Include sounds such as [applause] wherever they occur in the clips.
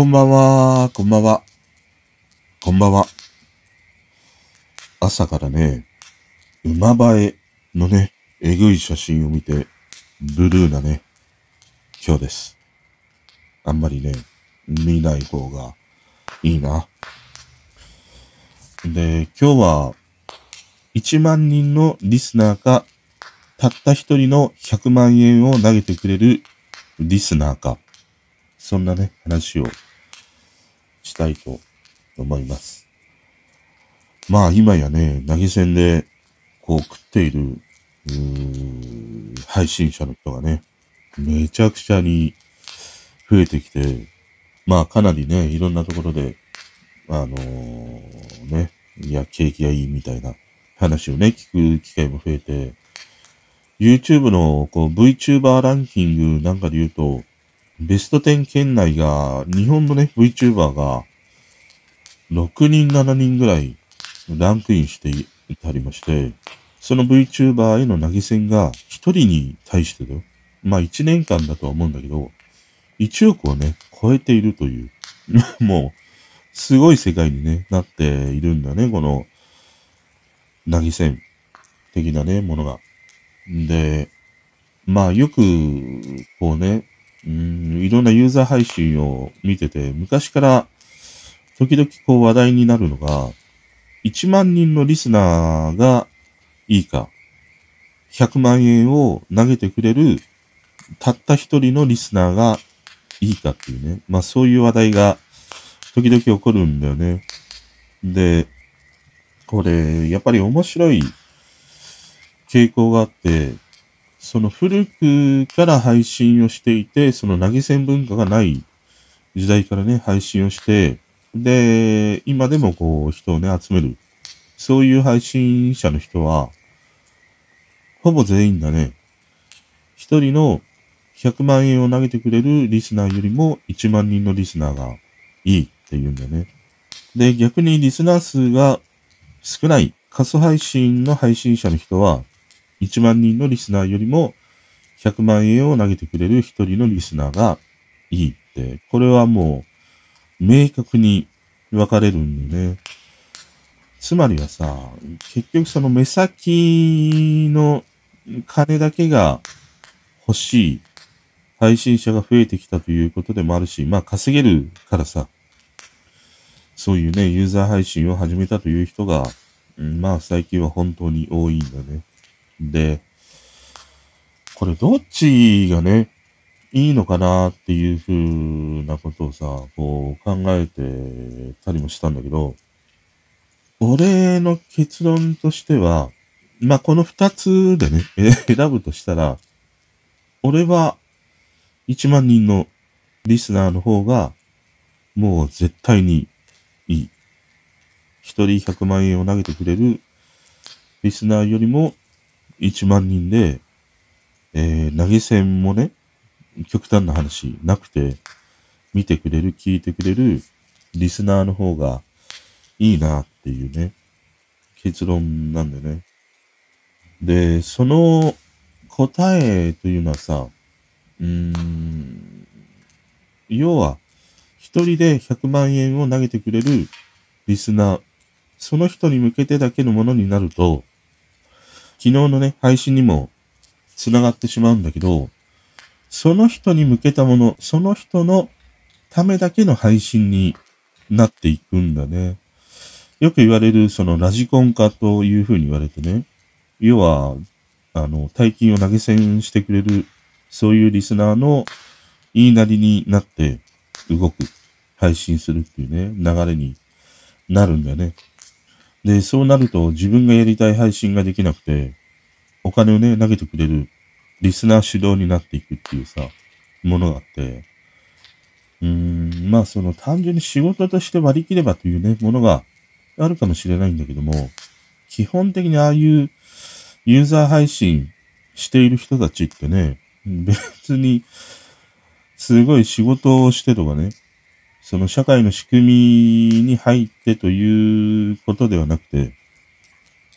こんばんは、こんばんは。こんばんは。朝からね、馬映えのね、えぐい写真を見て、ブルーなね、今日です。あんまりね、見ない方がいいな。で、今日は、1万人のリスナーか、たった一人の100万円を投げてくれるリスナーか、そんなね、話をしたいと思います。まあ今やね、投げ銭でこう食っている、配信者の人がね、めちゃくちゃに増えてきて、まあかなりね、いろんなところで、あのー、ね、いや、景気がいいみたいな話をね、聞く機会も増えて、YouTube のこう VTuber ランキングなんかで言うと、ベスト10圏内が、日本のね、VTuber が、6人、7人ぐらいランクインしていたりまして、その VTuber への投げ銭が1人に対してだよ。まあ1年間だとは思うんだけど、1億をね、超えているという、[laughs] もう、すごい世界にね、なっているんだね、この、投げ銭的なね、ものが。んで、まあよく、こうね、うん、いろんなユーザー配信を見てて、昔から時々こう話題になるのが、1万人のリスナーがいいか、100万円を投げてくれるたった一人のリスナーがいいかっていうね。まあそういう話題が時々起こるんだよね。で、これ、やっぱり面白い傾向があって、その古くから配信をしていて、その投げ銭文化がない時代からね、配信をして、で、今でもこう人をね、集める。そういう配信者の人は、ほぼ全員だね。一人の100万円を投げてくれるリスナーよりも1万人のリスナーがいいって言うんだよね。で、逆にリスナー数が少ない仮想配信の配信者の人は、1万人のリスナーよりも100万円を投げてくれる一人のリスナーがいいって、これはもう明確に分かれるんでね。つまりはさ、結局その目先の金だけが欲しい配信者が増えてきたということでもあるし、まあ稼げるからさ、そういうね、ユーザー配信を始めたという人が、まあ最近は本当に多いんだね。で、これどっちがね、いいのかなっていうふうなことをさ、こう考えてたりもしたんだけど、俺の結論としては、まあ、この二つでね、[laughs] 選ぶとしたら、俺は1万人のリスナーの方が、もう絶対にいい。一人100万円を投げてくれるリスナーよりも1万人で、えー、投げ銭もね、極端な話なくて、見てくれる、聞いてくれるリスナーの方がいいなっていうね、結論なんでね。で、その答えというのはさ、うーん、要は、一人で100万円を投げてくれるリスナー、その人に向けてだけのものになると、昨日のね、配信にも繋がってしまうんだけど、その人に向けたもの、その人のためだけの配信になっていくんだね。よく言われる、そのラジコン化というふうに言われてね。要は、あの、大金を投げ銭してくれる、そういうリスナーの言いなりになって動く、配信するっていうね、流れになるんだよね。で、そうなると自分がやりたい配信ができなくて、お金をね、投げてくれるリスナー主導になっていくっていうさ、ものがあって、うーん、まあその単純に仕事として割り切ればというね、ものがあるかもしれないんだけども、基本的にああいうユーザー配信している人たちってね、別に、すごい仕事をしてとかね、その社会の仕組みに入ってということではなくて、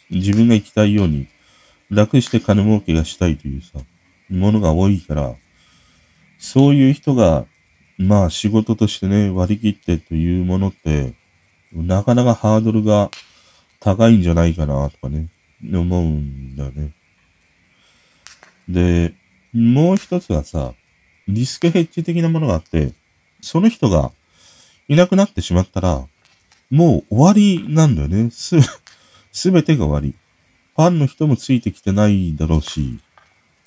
自分が生きたいように楽して金儲けがしたいというさ、ものが多いから、そういう人がまあ仕事としてね、割り切ってというものって、なかなかハードルが高いんじゃないかなとかね、思うんだよね。で、もう一つはさ、リスクヘッジ的なものがあって、その人がいなくなってしまったら、もう終わりなんだよね。す、[laughs] すべてが終わり。ファンの人もついてきてないだろうし、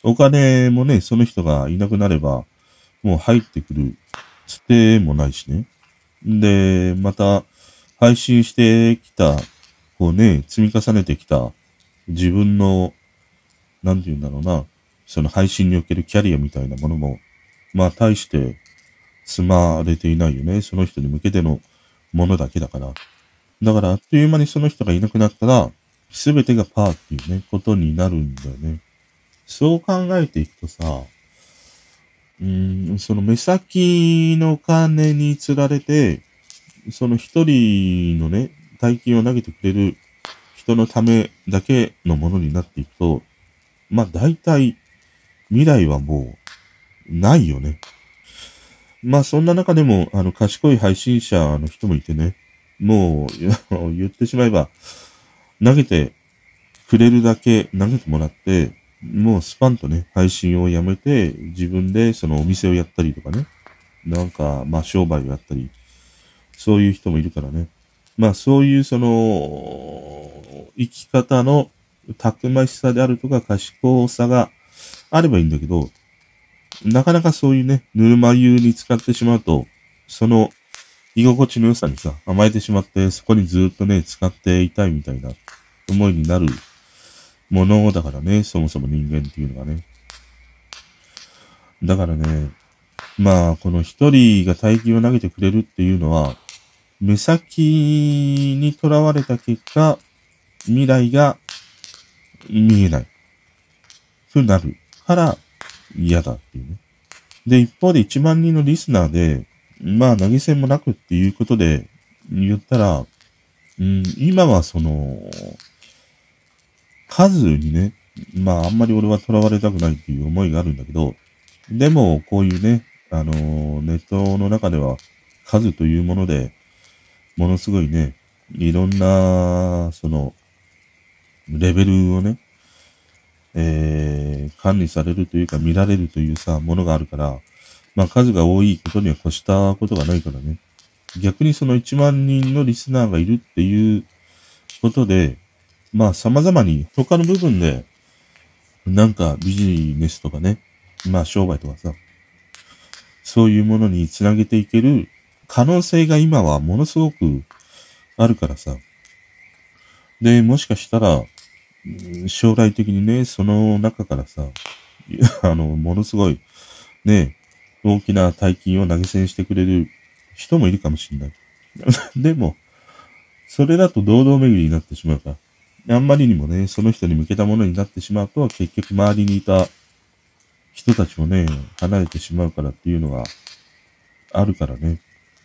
お金もね、その人がいなくなれば、もう入ってくるつてもないしね。で、また、配信してきた、こうね、積み重ねてきた自分の、なんて言うんだろうな、その配信におけるキャリアみたいなものも、まあ大して積まれていないよね。その人に向けてのものだけだから。だからあっという間にその人がいなくなったら、すべてがパーっていうね、ことになるんだよね。そう考えていくとさ、うん、その目先の金に釣られて、その一人のね、大金を投げてくれる人のためだけのものになっていくと、まあ大体未来はもうないよね。まあそんな中でも、あの、賢い配信者の人もいてね、もう、[laughs] 言ってしまえば、投げてくれるだけ投げてもらって、もうスパンとね、配信をやめて、自分でそのお店をやったりとかね、なんか、まあ商売をやったり、そういう人もいるからね。まあそういうその、生き方のたくましさであるとか賢さがあればいいんだけど、なかなかそういうね、ぬるま湯に使ってしまうと、その居心地の良さにさ、甘えてしまって、そこにずっとね、使っていたいみたいな思いになるものだからね、そもそも人間っていうのがね。だからね、まあ、この一人が大金を投げてくれるっていうのは、目先にとらわれた結果、未来が見えない。ふなるから嫌だっていうね。で、一方で1万人のリスナーで、まあ投げ銭もなくっていうことで言ったら、うん、今はその、数にね、まああんまり俺は囚われたくないっていう思いがあるんだけど、でもこういうね、あの、ネットの中では数というもので、ものすごいね、いろんな、その、レベルをね、えー、管理されるというか見られるというさ、ものがあるから、まあ数が多いことには越したことがないからね。逆にその1万人のリスナーがいるっていうことで、まあ様々に他の部分で、なんかビジネスとかね、まあ商売とかさ、そういうものにつなげていける可能性が今はものすごくあるからさ。で、もしかしたら、将来的にね、その中からさ、[laughs] あの、ものすごい、ね、大きな大金を投げ銭してくれる人もいるかもしれない。[laughs] でも、それだと堂々巡りになってしまうから。あんまりにもね、その人に向けたものになってしまうと、結局周りにいた人たちもね、離れてしまうからっていうのがあるからね。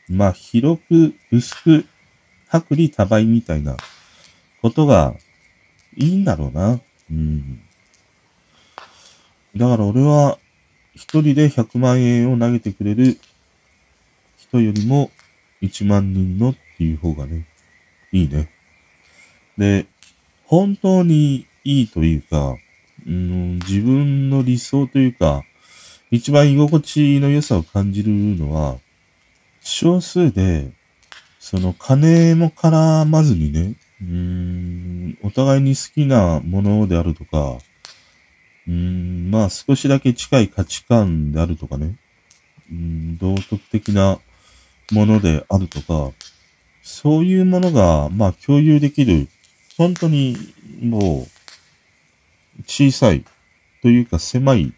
まあ、広く、薄く、薄利多売みたいなことがいいんだろうな。うん。だから俺は、一人で100万円を投げてくれる人よりも、1万人のっていう方がね、いいね。で、本当にいいというか、うん、自分の理想というか、一番居心地の良さを感じるのは、少数で、その金も絡まずにね、うん、お互いに好きなものであるとか、うん、まあ少しだけ近い価値観であるとかね、うん、道徳的なものであるとか、そういうものが、まあ共有できる本当にもう小さいというか狭い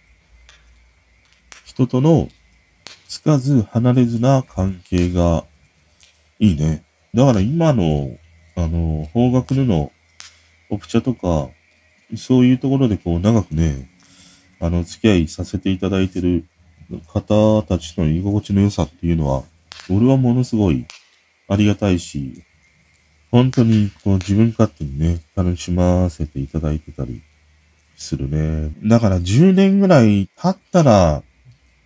人とのつかず離れずな関係がいいね。だから今の、あの、方角でのオプチャとか、そういうところでこう長くね、あの、付き合いさせていただいてる方たちの居心地の良さっていうのは、俺はものすごいありがたいし、本当にこう自分勝手にね、楽しませていただいてたりするね。だから10年ぐらい経ったら、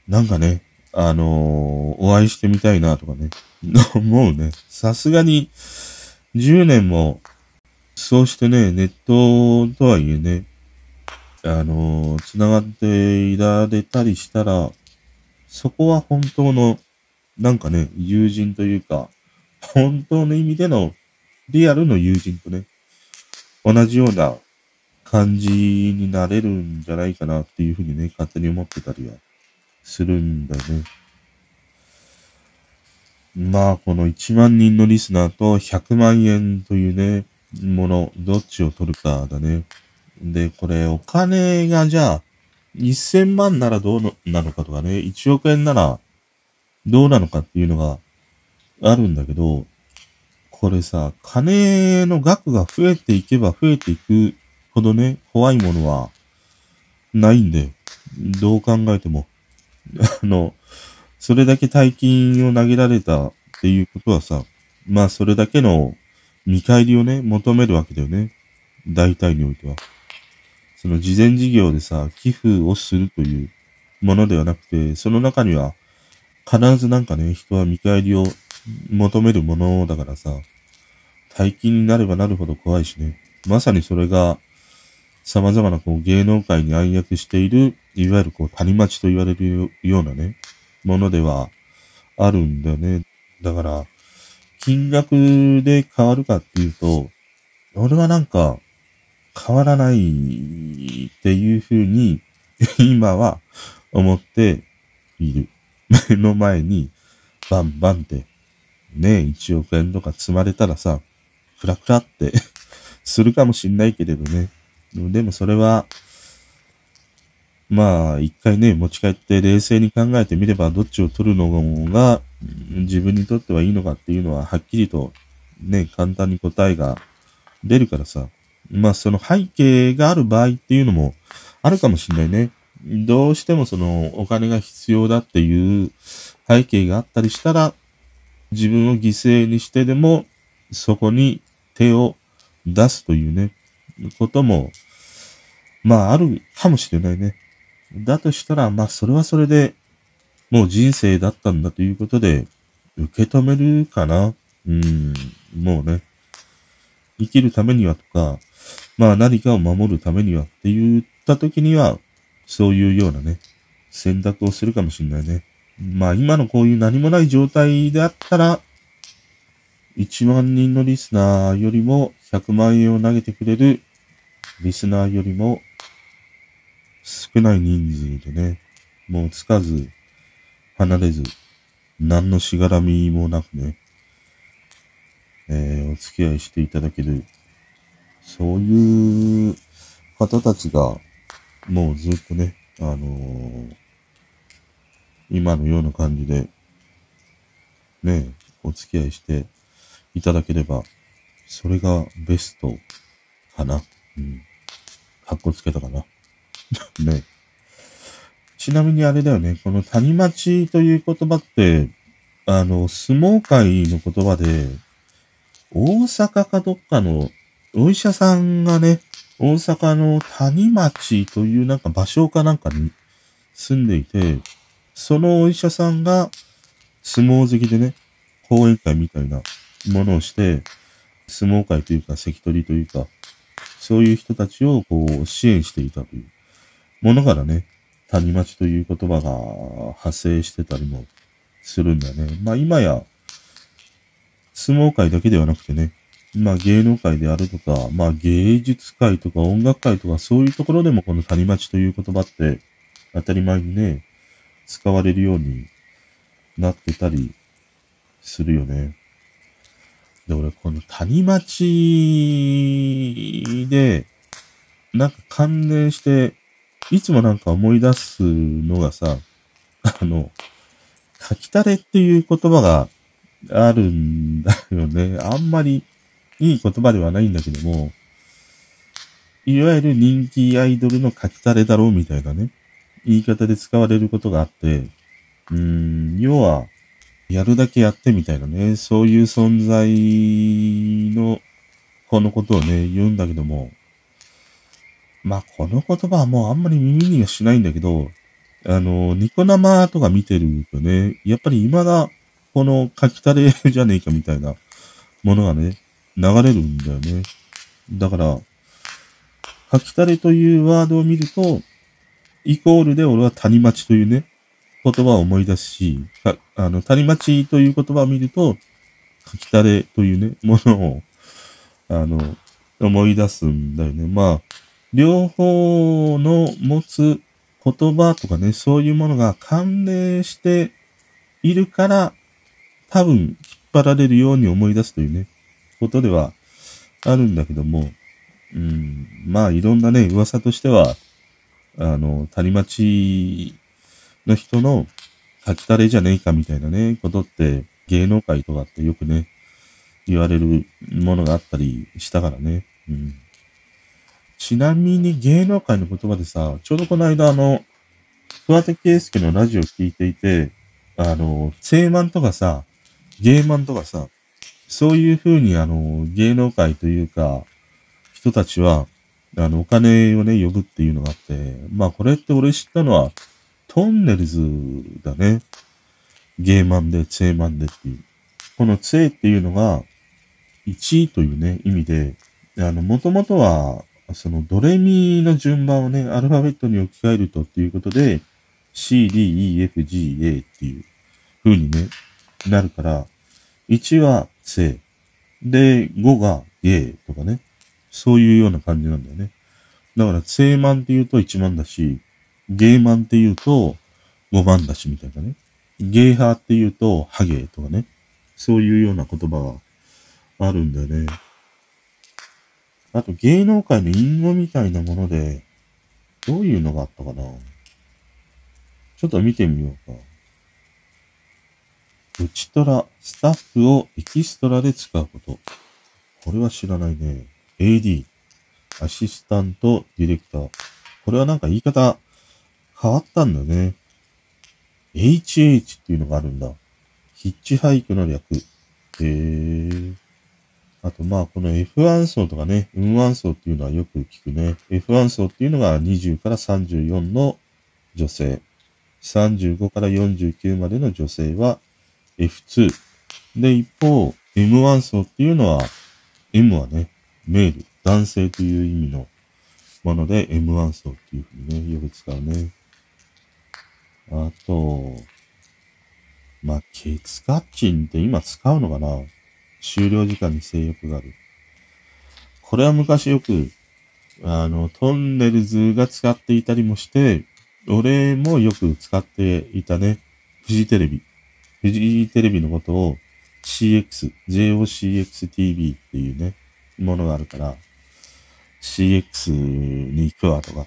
なんかね、あのー、お会いしてみたいなとかね、[laughs] 思うね。さすがに、10年も、そうしてね、ネットとはいえね、あのー、繋がっていられたりしたら、そこは本当の、なんかね、友人というか、本当の意味での、リアルの友人とね、同じような感じになれるんじゃないかなっていうふうにね、勝手に思ってたりはするんだよね。まあ、この1万人のリスナーと100万円というね、もの、どっちを取るかだね。で、これ、お金がじゃあ、1000万ならどうなのかとかね、1億円ならどうなのかっていうのがあるんだけど、これさ、金の額が増えていけば増えていくほどね、怖いものはないんで、どう考えても。[laughs] あの、それだけ大金を投げられたっていうことはさ、まあそれだけの見返りをね、求めるわけだよね。大体においては。その事前事業でさ、寄付をするというものではなくて、その中には必ずなんかね、人は見返りを求めるものだからさ、大金になればなるほど怖いしね。まさにそれが、様々なこう芸能界に暗躍している、いわゆるこう谷町と言われるようなね、ものではあるんだよね。だから、金額で変わるかっていうと、俺はなんか変わらないっていうふうに [laughs] 今は思っている。目の前にバンバンって、ね、1億円とか積まれたらさ、クラクラって [laughs] するかもしんないけれどね。でもそれは、まあ、一回ね、持ち帰って冷静に考えてみれば、どっちを取るのが自分にとってはいいのかっていうのは、はっきりとね、簡単に答えが出るからさ。まあ、その背景がある場合っていうのもあるかもしんないね。どうしてもそのお金が必要だっていう背景があったりしたら、自分を犠牲にしてでも、そこに手を出すというね、ことも、まああるかもしれないね。だとしたら、まあそれはそれで、もう人生だったんだということで、受け止めるかな。うん、もうね、生きるためにはとか、まあ何かを守るためにはって言った時には、そういうようなね、選択をするかもしれないね。まあ今のこういう何もない状態であったら、1万人のリスナーよりも100万円を投げてくれるリスナーよりも少ない人数でね、もうつかず、離れず、何のしがらみもなくね、えー、お付き合いしていただける、そういう方たちがもうずっとね、あのー、今のような感じで、ね、お付き合いしていただければ、それがベストかな。うん。かっこつけたかな。[laughs] ね。ちなみにあれだよね、この谷町という言葉って、あの、相撲界の言葉で、大阪かどっかのお医者さんがね、大阪の谷町というなんか場所かなんかに住んでいて、そのお医者さんが相撲好きでね、講演会みたいなものをして、相撲会というか関取というか、そういう人たちをこう支援していたというものからね、谷町という言葉が派生してたりもするんだね。まあ今や、相撲界だけではなくてね、まあ芸能界であるとか、まあ芸術界とか音楽界とかそういうところでもこの谷町という言葉って当たり前にね、使われるようになってたりするよね。で、俺この谷町で、なんか関連して、いつもなんか思い出すのがさ、あの、書きたれっていう言葉があるんだよね。あんまりいい言葉ではないんだけども、いわゆる人気アイドルの書きたれだろうみたいなね、言い方で使われることがあって、うーん、要は、やるだけやってみたいなね、そういう存在の、このことをね、言うんだけども、まあ、この言葉はもうあんまり耳にはしないんだけど、あの、ニコ生とか見てるとね、やっぱり未だ、この書きたれじゃねえかみたいなものがね、流れるんだよね。だから、書きたれというワードを見ると、イコールで俺は谷町というね、言葉を思い出すし、あの、谷町という言葉を見ると、書きたれというね、ものを、あの、思い出すんだよね。まあ、両方の持つ言葉とかね、そういうものが関連しているから、多分引っ張られるように思い出すというね、ことではあるんだけども、うん、まあいろんなね、噂としては、あの、谷町の人の書きたれじゃねえかみたいなね、ことって芸能界とかってよくね、言われるものがあったりしたからね。うん。ちなみに芸能界の言葉でさ、ちょうどこの間あの、桑手圭介のラジオ聞いていて、あの、聖マンとかさ、芸マンとかさ、そういう風にあの、芸能界というか、人たちは、あの、お金をね、呼ぶっていうのがあって、まあこれって俺知ったのは、トンネルズだね。ゲーマンで、ツェーマンでっていう。このツェーっていうのが、1位というね、意味で、あの、もともとは、そのドレミの順番をね、アルファベットに置き換えるとっていうことで、C, D, E, F, G, A っていう風にね、なるから、1は正。で、5がゲーとかね。そういうような感じなんだよね。だから、正万って言うと1万だし、ゲーマンって言うと5万だしみたいなね。ゲーハーって言うとハゲーとかね。そういうような言葉があるんだよね。あと芸能界の隠語みたいなもので、どういうのがあったかな？ちょっと見てみようか。うちトラ、スタッフをエキストラで使うこと。これは知らないね。AD、アシスタント、ディレクター。これはなんか言い方変わったんだね。HH っていうのがあるんだ。ヒッチハイクの略。へー。あと、まあ、この F1 層とかね、M1 層っていうのはよく聞くね。F1 層っていうのが20から34の女性。35から49までの女性は F2。で、一方、M1 層っていうのは、M はね、メール、男性という意味のもので M1 層っていうふうにね、よく使うね。あと、まあ、ケツカッチンって今使うのかな？終了時間に制約がある。これは昔よく、あの、トンネルズが使っていたりもして、俺もよく使っていたね。フジテレビ。フジテレビのことを CX、JOCXTV っていうね、ものがあるから、CX に行くわとか、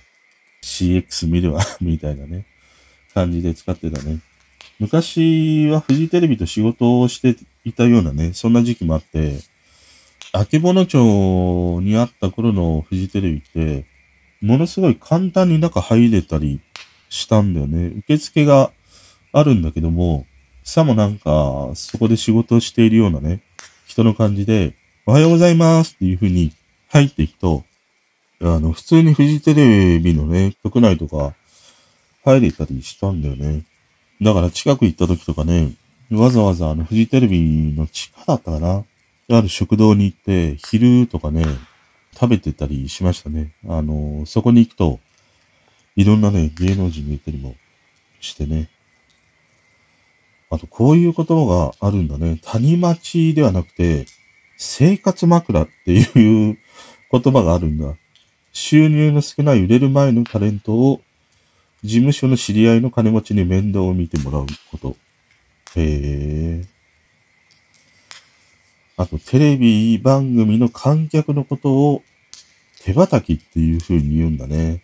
CX 見るわ [laughs] みたいなね、感じで使ってたね。昔はフジテレビと仕事をしていたようなね、そんな時期もあって、あけぼの町にあった頃のフジテレビって、ものすごい簡単に中入れたりしたんだよね。受付があるんだけども、さもなんか、そこで仕事をしているようなね、人の感じで、おはようございますっていう風に入っていくと、あの、普通にフジテレビのね、局内とか入れたりしたんだよね。だから近く行った時とかね、わざわざあのフジテレビの地下だったかな？ある食堂に行って、昼とかね、食べてたりしましたね。あの、そこに行くと、いろんなね、芸能人がいたりもしてね。あと、こういう言葉があるんだね。谷町ではなくて、生活枕っていう言葉があるんだ。収入の少ない売れる前のタレントを事務所の知り合いの金持ちに面倒を見てもらうこと。へえ。あと、テレビ番組の観客のことを手叩きっていう風に言うんだね。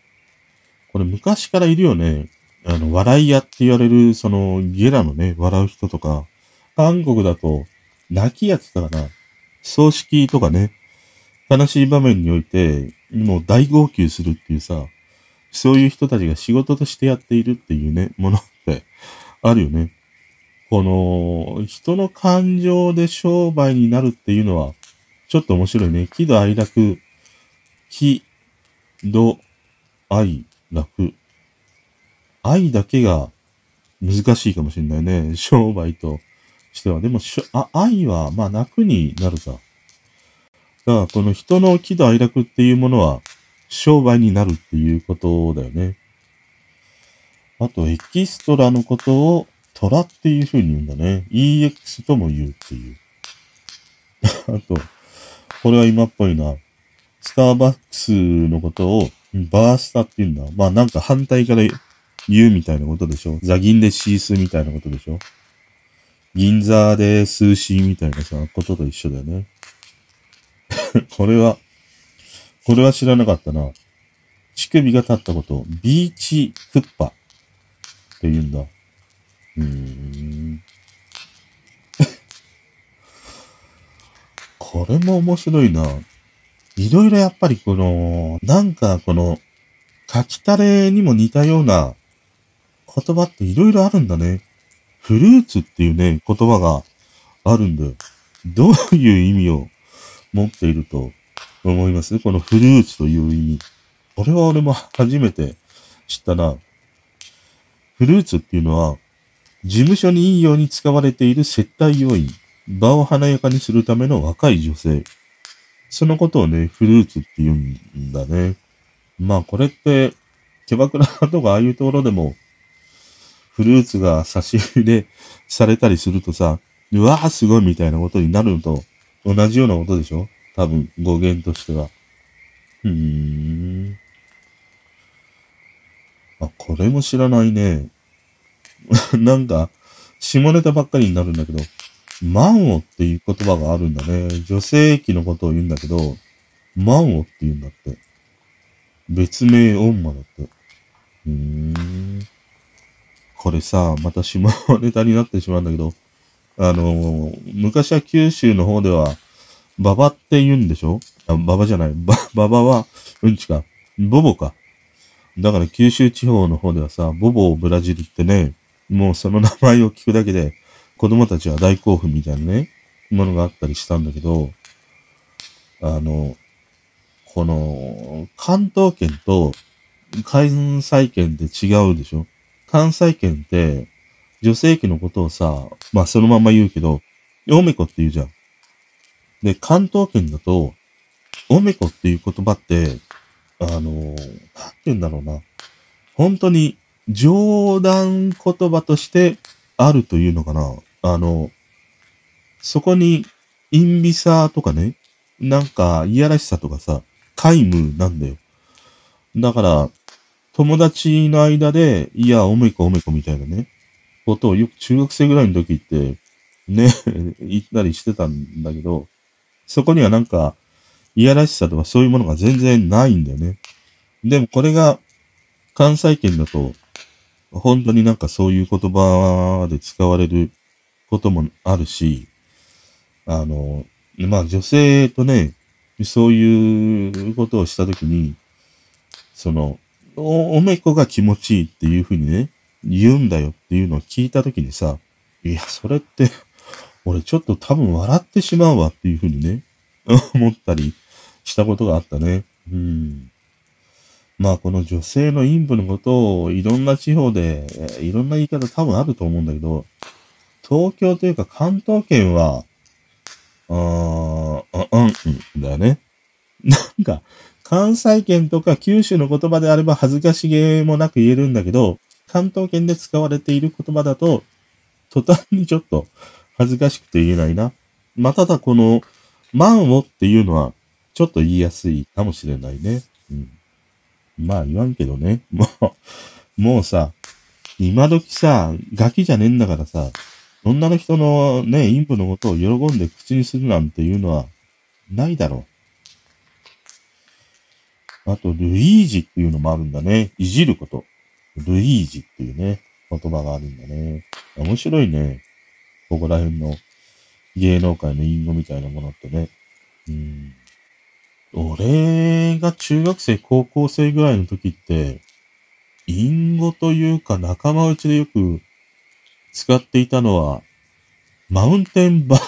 これ昔からいるよね。あの、笑い屋って言われる、その、ゲラのね、笑う人とか、韓国だと、泣きやつだから、葬式とかね、悲しい場面において、もう大号泣するっていうさ、そういう人たちが仕事としてやっているっていうね、ものってあるよね。この、人の感情で商売になるっていうのは、ちょっと面白いね。喜怒哀楽、喜、怒、哀、楽、愛だけが難しいかもしれないね。商売としては。でも、あ愛は、まあ、楽になるか。だから、この人の喜怒哀楽っていうものは、商売になるっていうことだよね。あと、エキストラのことを虎っていう風に言うんだね。EX とも言うっていう。[laughs] あと、これは今っぽいな。スターバックスのことをバースタって言うんだ。まあなんか反対から言うみたいなことでしょ。ザギンでシースみたいなことでしょ。銀座でスーシーみたいなさ、ことと一緒だよね。[laughs] これは、これは知らなかったな。乳首が立ったことを、ビーチクッパって言うんだ。うん。これも面白いな。いろいろやっぱりこの、なんかこの、書きたれにも似たような言葉っていろいろあるんだね。フルーツっていうね、言葉があるんだよ。どういう意味を持っていると思います？このフルーツという意味。これは俺も初めて知ったな。フルーツっていうのは、事務所にいいように使われている接待要員。場を華やかにするための若い女性。そのことをね、フルーツって言うんだね。まあこれって、キャバクラとかああいうところでも、フルーツが差し入れされたりするとさ、うわぁすごいみたいなことになるのと同じようなことでしょ？多分語源としては。うーん。あ、これも知らないね。[laughs] なんか、下ネタばっかりになるんだけど、満をっていう言葉があるんだね。女性器のことを言うんだけど、満をって言うんだって。別名女だって。うーん。これさ、また下ネタになってしまうんだけど、あのー、昔は九州の方では、ババって言うんでしょ？あ、ババじゃない。バ、ババは、うんちか。ボボか。だから九州地方の方ではさ、ボボをブラジルってね、もうその名前を聞くだけで、子供たちは大興奮みたいなね、ものがあったりしたんだけど、あの、この、関東圏と関西圏って違うでしょ？関西圏って、女性器のことをさ、まあそのまま言うけど、おめこって言うじゃん。で、関東圏だと、おめこっていう言葉って、あの、なんて言うんだろうな。本当に冗談言葉としてあるというのかな。あの、そこに、陰微さとかね、なんか、いやらしさとかさ、皆無なんだよ。だから、友達の間で、いや、おめこおめこみたいなね、ことをよく中学生ぐらいの時って、ね、[laughs] 言ったりしてたんだけど、そこにはなんか、いやらしさとかそういうものが全然ないんだよね。でもこれが、関西圏だと、本当になんかそういう言葉で使われることもあるし、あの、まあ女性とね、そういうことをしたときに、そのお、おめこが気持ちいいっていうふうにね、言うんだよっていうのを聞いたときにさ、いや、それって俺ちょっと多分笑ってしまうわっていうふうにね、思ったりしたことがあったね。うん。まあこの女性の陰部のことをいろんな地方でいろんな言い方多分あると思うんだけど、東京というか関東圏は、あー、うん、うん、だよね。[laughs] なんか、関西圏とか九州の言葉であれば恥ずかしげもなく言えるんだけど、関東圏で使われている言葉だと、途端にちょっと恥ずかしくて言えないな。まあ、ただこの、満をっていうのは、ちょっと言いやすいかもしれないね。うん。まあ言わんけどね。[laughs] もう、もうさ、今時さ、ガキじゃねえんだからさ、女の人のね、陰部のことを喜んで口にするなんていうのは、ないだろう。あと、ルイージっていうのもあるんだね。いじること。ルイージっていうね、言葉があるんだね。面白いね。ここら辺の芸能界の隠語みたいなものってね。うん。俺が中学生、高校生ぐらいの時って、隠語というか仲間内でよく使っていたのは、マウンテンバ、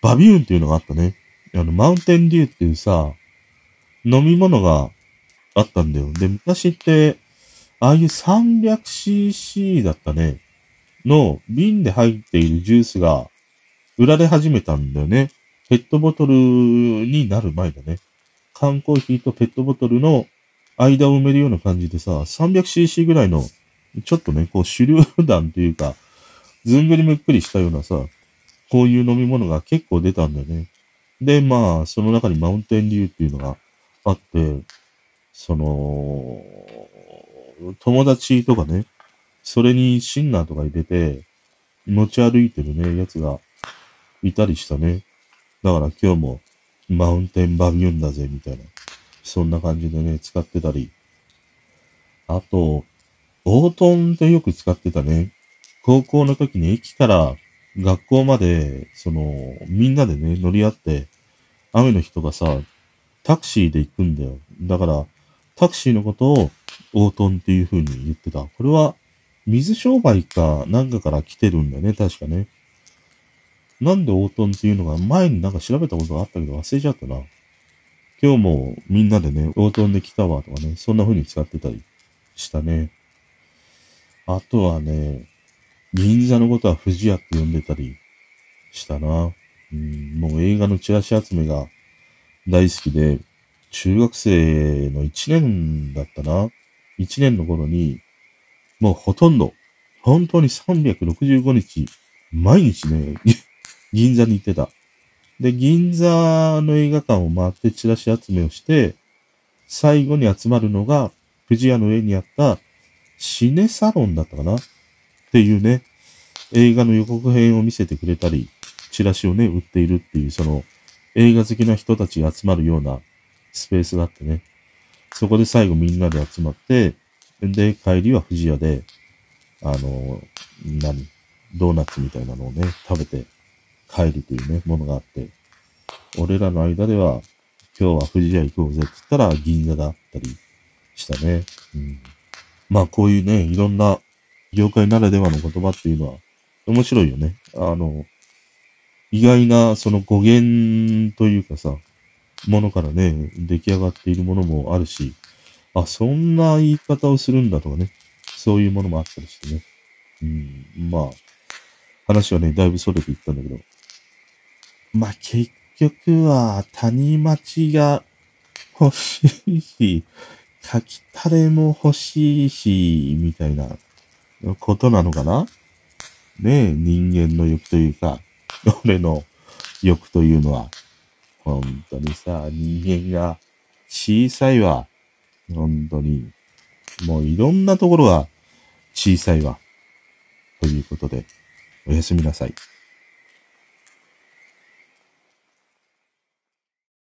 バビューンっていうのがあったね。あの、マウンテンデューっていうさ、飲み物があったんだよ。で、昔って、ああいう 300cc だったね、の瓶で入っているジュースが売られ始めたんだよね。ペットボトルになる前だね。缶コーヒーとペットボトルの間を埋めるような感じでさ、300cc ぐらいの、ちょっとね、こう手榴弾というか、ずんぐりむっくりしたようなさ、こういう飲み物が結構出たんだよね。で、まあ、その中にマウンテンリューっていうのがあって、その、友達とかね、それにシンナーとか入れて、持ち歩いてるね、やつがいたりしたね。だから今日もマウンテンバビュンだぜ、みたいな。そんな感じでね、使ってたり。あと、オートンってよく使ってたね。高校の時に駅から学校まで、その、みんなでね、乗り合って、雨の日とかさ、タクシーで行くんだよ。だから、タクシーのことをオートンっていう風に言ってた。これは、水商売かなんかから来てるんだよね、確かね。なんでオートンっていうのが前になんか調べたことがあったけど忘れちゃったな。今日もみんなでね、オートンで来たわとかね、そんな風に使ってたりしたね。あとはね、銀座のことは富士屋って呼んでたりしたな。うん、もう映画のチラシ集めが大好きで、中学生の1年だったな。1年の頃に、もうほとんど、本当に365日、毎日ね、銀座に行ってた。で、銀座の映画館を回ってチラシ集めをして、最後に集まるのが、藤屋の上にあったシネサロンだったかな？っていうね、映画の予告編を見せてくれたり、チラシをね、売っているっていう、その、映画好きな人たちが集まるようなスペースがあってね、そこで最後みんなで集まって、で、帰りは藤屋で、あの、何？ドーナツみたいなのをね、食べて帰りというね、ものがあって、俺らの間では、今日は富士屋行こうぜって言ったら銀座だったりしたね。うん。まあこういうね、いろんな業界ならではの言葉っていうのは面白いよね。あの、意外なその語源というかさ、ものからね、出来上がっているものもあるし、あ、そんな言い方をするんだとかね、そういうものもあったりしてね。うん、まあ、話はね、だいぶそれていったんだけど、まあ、結局は、谷町が欲しいし、書きたれも欲しいし、みたいなことなのかな？ねえ、人間の欲というか、[laughs] 俺の欲というのは、本当にさ、人間が小さいわ。本当に。もういろんなところが小さいわ。ということで、おやすみなさい。